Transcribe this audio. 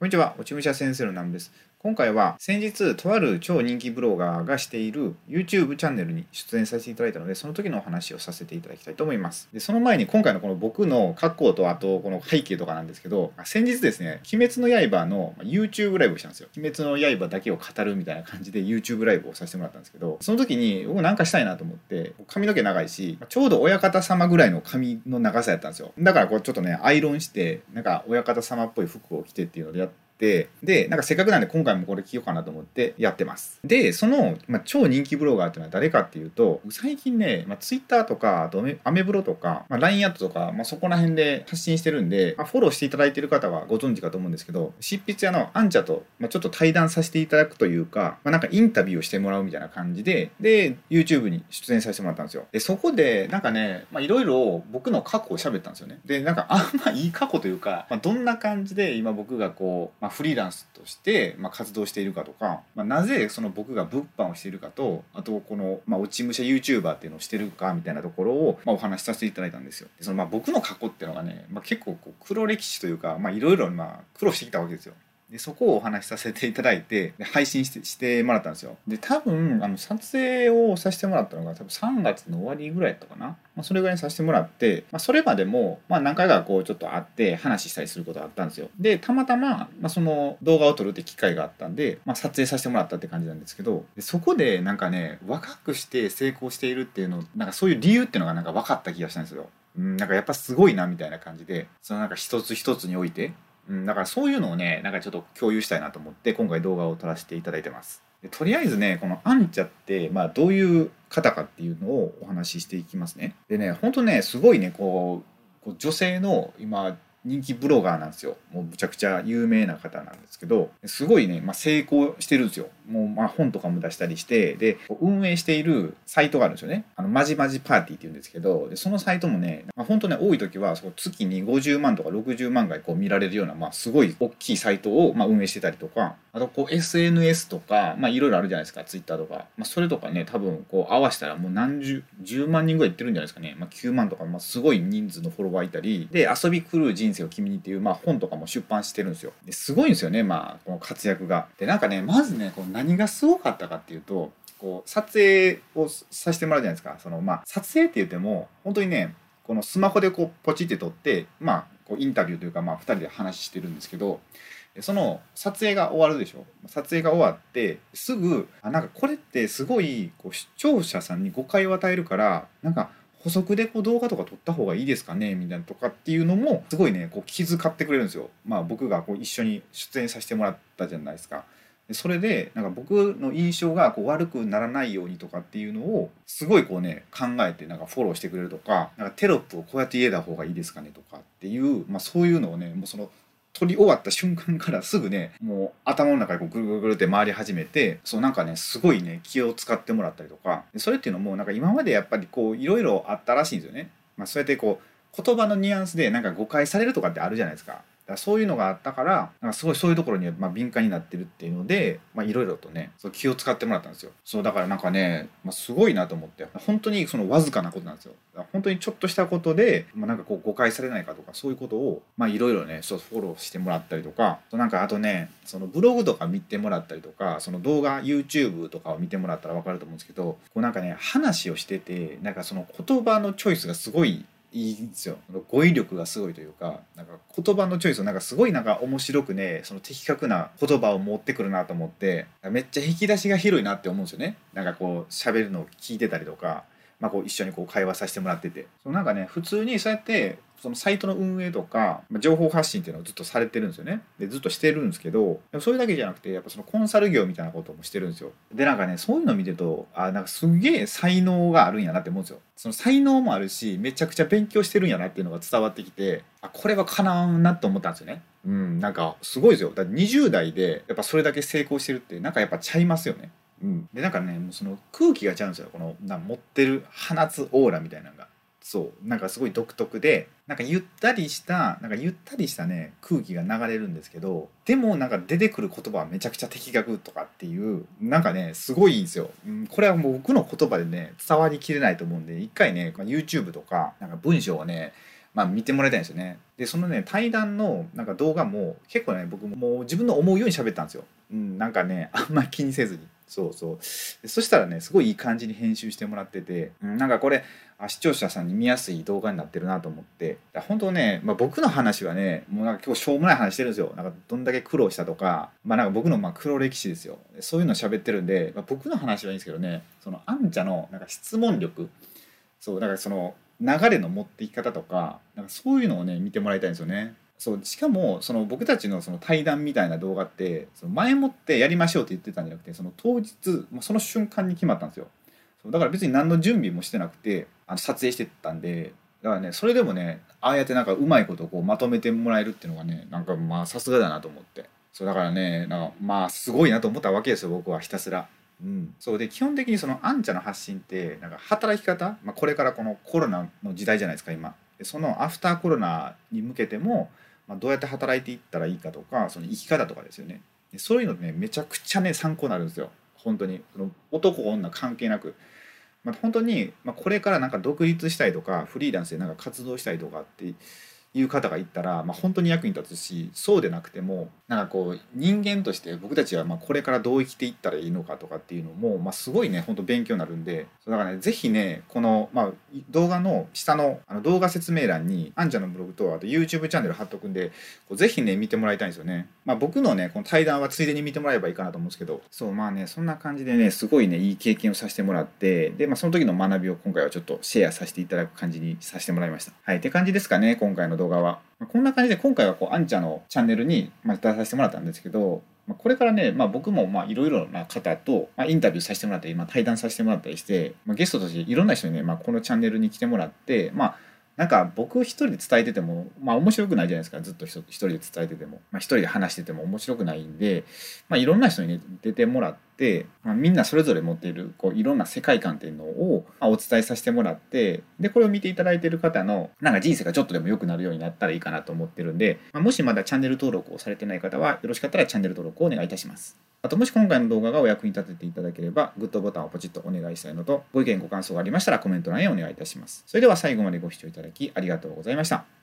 こんにちは、落ち武者先生の南です。今回は先日、とある超人気ブロガーがしている YouTube チャンネルに出演させていただいたので、その時のお話をさせていただきたいと思います。で、その前に今回のこの僕の格好とあとこの背景とかなんですけど、先日ですね、鬼滅の刃の YouTube ライブをしたんですよ。鬼滅の刃だけを語るみたいな感じで YouTube ライブをさせてもらったんですけど、その時に僕なんかしたいなと思って、髪の毛長いし、ちょうど親方様ぐらいの髪の長さやったんですよ。だからこうちょっとね、アイロンして、なんか親方様っぽい服を着てっていうのでや、でなんかせっかくなんで今回もこれ聞ようかなと思ってやってます。でその、まあ、超人気ブロガーっていうのは誰かっていうと最近ね、まあ、Twitter とかあとアメブロとか、まあ、LINE アットとか、まあ、そこら辺で発信してるんで、まあ、フォローしていただいてる方はご存知かと思うんですけど執筆屋のアンチャと、まあ、ちょっと対談させていただくというか、まあ、なんかインタビューをしてもらうみたいな感じでで YouTube に出演させてもらったんですよ。でそこでなんかねいろいろ僕の過去を喋ったんですよね。でなんかあんまいい過去というか、まあ、どんな感じで今僕がこう、まあ、まフリーランスとして、まあ、活動しているかとか、まあ、なぜその僕が物販をしているかとあとこの、まあ、落ち武者 YouTuber っていうのをしてるかみたいなところを、まあ、お話しさせていただいたんですよ。でそのまあ僕の過去っていうのがね、まあ、結構こう黒歴史というかいろいろ苦労してきたわけですよ。でそこをお話しさせていただいて配信してしてもらったんですよ。で多分あの撮影をさせてもらったのが多分3月の終わりぐらいだったかな、まあ、それぐらいにさせてもらって、まあ、それまでも、まあ、何回かこうちょっと会って話したりすることがあったんですよ。でたまたま、まあ、その動画を撮るって機会があったんで、まあ、撮影させてもらったって感じなんですけどでそこでなんかね若くして成功しているっていうのなんかそういう理由っていうのがなんか分かった気がしたんですよ。うん、なんかやっぱすごいなみたいな感じでそのなんか一つ一つにおいてうん、だからそういうのをねなんかちょっと共有したいなと思って今回動画を撮らせていただいてます。でとりあえずねこのアンチャって、まあ、どういう方かっていうのをお話ししていきますね。でねほんとねすごいねこう女性の今人気ブロガーなんですよ。もうむちゃくちゃ有名な方なんですけどすごいね、まあ、成功してるんですよ。もうまあ本とかも出したりしてで運営しているサイトがあるんですよね。あのまじまじパーティーっていうんですけどでそのサイトもね、まあ、本当ね多い時はそ月に50万とか60万回こう見られるような、まあ、すごい大きいサイトをまあ運営してたりとかあとこう SNS とかまあいろいろあるじゃないですか Twitter とか、まあ、それとかね多分こう合わせたらもう何十10万人ぐらいいってるんじゃないですかね、まあ、9万とか、まあ、すごい人数のフォロワーいたり。で遊び狂う人人生を君にっていう、まあ、本とかも出版してるんですよ。ですごいんですよねまあこの活躍が。でなんかねまずねこう何がすごかったかっていうとこう撮影をさせてもらうじゃないですか。そのまあ撮影って言っても本当にねこのスマホでこうポチって撮ってまあこうインタビューというかまあ2人で話してるんですけどその撮影が終わるでしょ。撮影が終わってすぐあなんかこれってすごいこう視聴者さんに誤解を与えるからなんか補足でこう動画とか撮った方がいいですかねみたいなとかっていうのもすごいねこう気遣ってくれるんですよ。まあ僕がこう一緒に出演させてもらったじゃないですか。それでなんか僕の印象がこう悪くならないようにとかっていうのをすごいこうね考えてなんかフォローしてくれるとかなんかテロップをこうやって入れた方がいいですかねとかっていう、まあ、そういうのをねもうその撮り終わった瞬間からすぐねもう頭の中でこうぐるぐるぐるって回り始めてそうなんかねすごいね気を使ってもらったりとかそれっていうのもなんか今までやっぱりこういろいろあったらしいんですよね。まあ、そうやってこう言葉のニュアンスでなんか誤解されるとかってあるじゃないですか。だそういうのがあったからなんかすごいそういうところにま敏感になってるっていうのでいろいろとねそう気を使ってもらったんですよ。そうだからなんかね、まあ、すごいなと思って。本当にそのわずかなことなんですよ。本当にちょっとしたことで、まあ、なんかこう誤解されないかとかそういうことをいろいろねそうフォローしてもらったりとか。なんかあとねそのブログとか見てもらったりとかその動画 YouTube とかを見てもらったら分かると思うんですけどこうなんかね話をしててなんかその言葉のチョイスがすごいいいんですよ。語彙力がすごいというかなんか言葉のチョイスをなんかすごいなんか面白くねその的確な言葉を持ってくるなと思ってめっちゃ引き出しが広いなって思うんですよね。なんかこう喋るのを聞いてたりとかまあ、こう一緒にこう会話させてもらってて。そのなんかね普通にそうやってそのサイトの運営とか、まあ、情報発信っていうのをずっとされてるんですよね。でずっとしてるんですけどでもそれだけじゃなくてやっぱそのコンサル業みたいなこともしてるんですよ。でなんかねそういうの見てるとあなんかすげえ才能があるんやなって思うんですよ。その才能もあるしめちゃくちゃ勉強してるんやなっていうのが伝わってきてあこれはかなわんなと思ったんですよね。うんなんかすごいですよ。だって20代でやっぱそれだけ成功してるってなんかやっぱちゃいますよね。うん、でなんかねもうその空気がちゃうんですよこのな持ってる放つオーラみたいなのがそうなんかすごい独特でなんかゆったりしたなんかゆったりしたね空気が流れるんですけどでもなんか出てくる言葉はめちゃくちゃ的確とかっていうなんかねすごいんですよ、うん、これはもう僕の言葉でね伝わりきれないと思うんで一回ね YouTube とかなんか文章をねまあ、見てもらいたいんですよね。でそのね対談のなんか動画も結構ね僕もう自分の思うように喋ったんですよ。うん、なんかねあんまり気にせずに。そうそう。そしたらねすごいいい感じに編集してもらってて、うん、なんかこれ視聴者さんに見やすい動画になってるなと思って。本当ね、まあ、僕の話はねもうなんか今日しょうもない話してるんですよ。なんかどんだけ苦労したとか,、まあ、なんか僕のまあ黒歴史ですよ。そういうの喋ってるんで、まあ、僕の話はいいんですけどねそのあんちゃのなんか質問力。そうだからその流れの持っていき方とかなんかそういうのをね見てもらいたいんですよね。そうしかもその僕たちのその対談みたいな動画ってその前もってやりましょうって言ってたんじゃなくてその当日もうその瞬間に決まったんですよ。そうだから別に何の準備もしてなくてあの撮影してたんでだからねそれでもねああやってなんかうまいことこうまとめてもらえるっていうのがねなんかまあさすがだなと思って。そうだからねなんかまあすごいなと思ったわけですよ僕はひたすら。うん、そうで基本的にそのあんちゃんの発信ってなんか働き方、まあ、これからこのコロナの時代じゃないですか今。そのアフターコロナに向けてもまあ、どうやって働いていったらいいかとかその生き方とかですよね。そういうのねめちゃくちゃね参考になるんですよ。本当に。その男女関係なく、まあ、本当に、まあ、これからなんか独立したいとかフリーランスでなんか活動したいとかっていう方がいたら、まあ、本当に役に立つしそうでなくてもなんかこう人間として僕たちはまあこれからどう生きていったらいいのかとかっていうのも、まあ、すごいね本当勉強になるんでだからね是非ねこの、まあ、動画の下のあの動画説明欄にあんちゃんのブログとあと YouTube チャンネル貼っとくんでこうぜひね見てもらいたいんですよね。まあ、僕のねこの対談はついでに見てもらえばいいかなと思うんですけどそうまあねそんな感じでねすごいねいい経験をさせてもらってで、まあ、その時の学びを今回はちょっとシェアさせていただく感じにさせてもらいました。はいって感じですかね今回の動画は。こんな感じで今回はこうあんちゃんのチャンネルに出させてもらったんですけどこれからね、まあ、僕もいろいろな方と、まインタビューさせてもらったり、まあ、対談させてもらったりして、まあ、ゲストとしていろんな人にね、まあ、このチャンネルに来てもらって、まあ、なんか僕一人で伝えてても、まあ面白くないじゃないですか。ずっと一人で伝えてても。まあ一人で話してても面白くないんで、まあいろんな人に、出てもらって、まあ、みんなそれぞれ持っているこういろんな世界観っていうのを、ま、お伝えさせてもらって、で、これを見ていただいている方のなんか人生がちょっとでも良くなるようになったらいいかなと思ってるんで、まあ、もしまだチャンネル登録をされてない方はよろしかったらチャンネル登録をお願いいたします。あともし今回の動画がお役に立てていただければ、グッドボタンをポチッとお願いしたいのと、ご意見ご感想がありましたらコメント欄へお願いいたします。それでは最後までご視聴いただきありがとうございました。